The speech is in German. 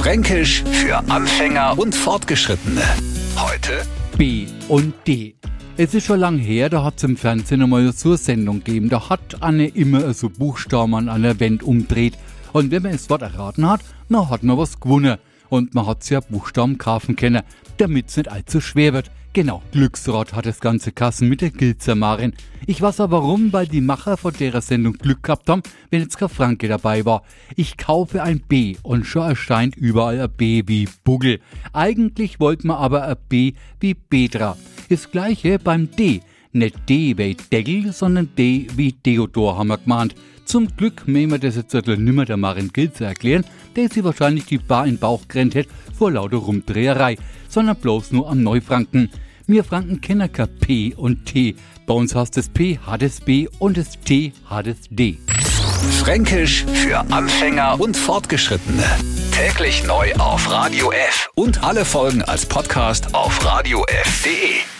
Fränkisch für Anfänger und Fortgeschrittene. Heute B und D. Es ist schon lang her, da hat es im Fernsehen einmal so eine Sendung gegeben. Da hat Anne immer so Buchstaben an einer Wand umdreht. Und wenn man das Wort erraten hat, dann hat man was gewonnen. Und man hat ja Buchstaben kaufen können, damit es nicht allzu schwer wird. Genau, Glücksrad hat das ganze Kassen mit der Gilzermarin. Ich weiß aber warum, weil die Macher von der Sendung Glück gehabt haben, wenn jetzt kein Franke dabei war. Ich kaufe ein B und schon erscheint überall ein B wie Buggel. Eigentlich wollte man aber ein B wie Petra. Das gleiche beim D. Nicht D wie Deckel, sondern D wie Theodor haben wir gemeint. Zum Glück müssen wir das jetzt nimmer der Marin Gilzer erklären, der sie wahrscheinlich die Bar in Bauch gerannt hätte vor lauter Rumdreherei, sondern bloß nur am Neufranken. Wir Franken kennen kein P und T. Bei uns heißt das P hat das B und das T hat das D. Fränkisch für Anfänger und Fortgeschrittene. Täglich neu auf Radio F und alle Folgen als Podcast auf radiof.de.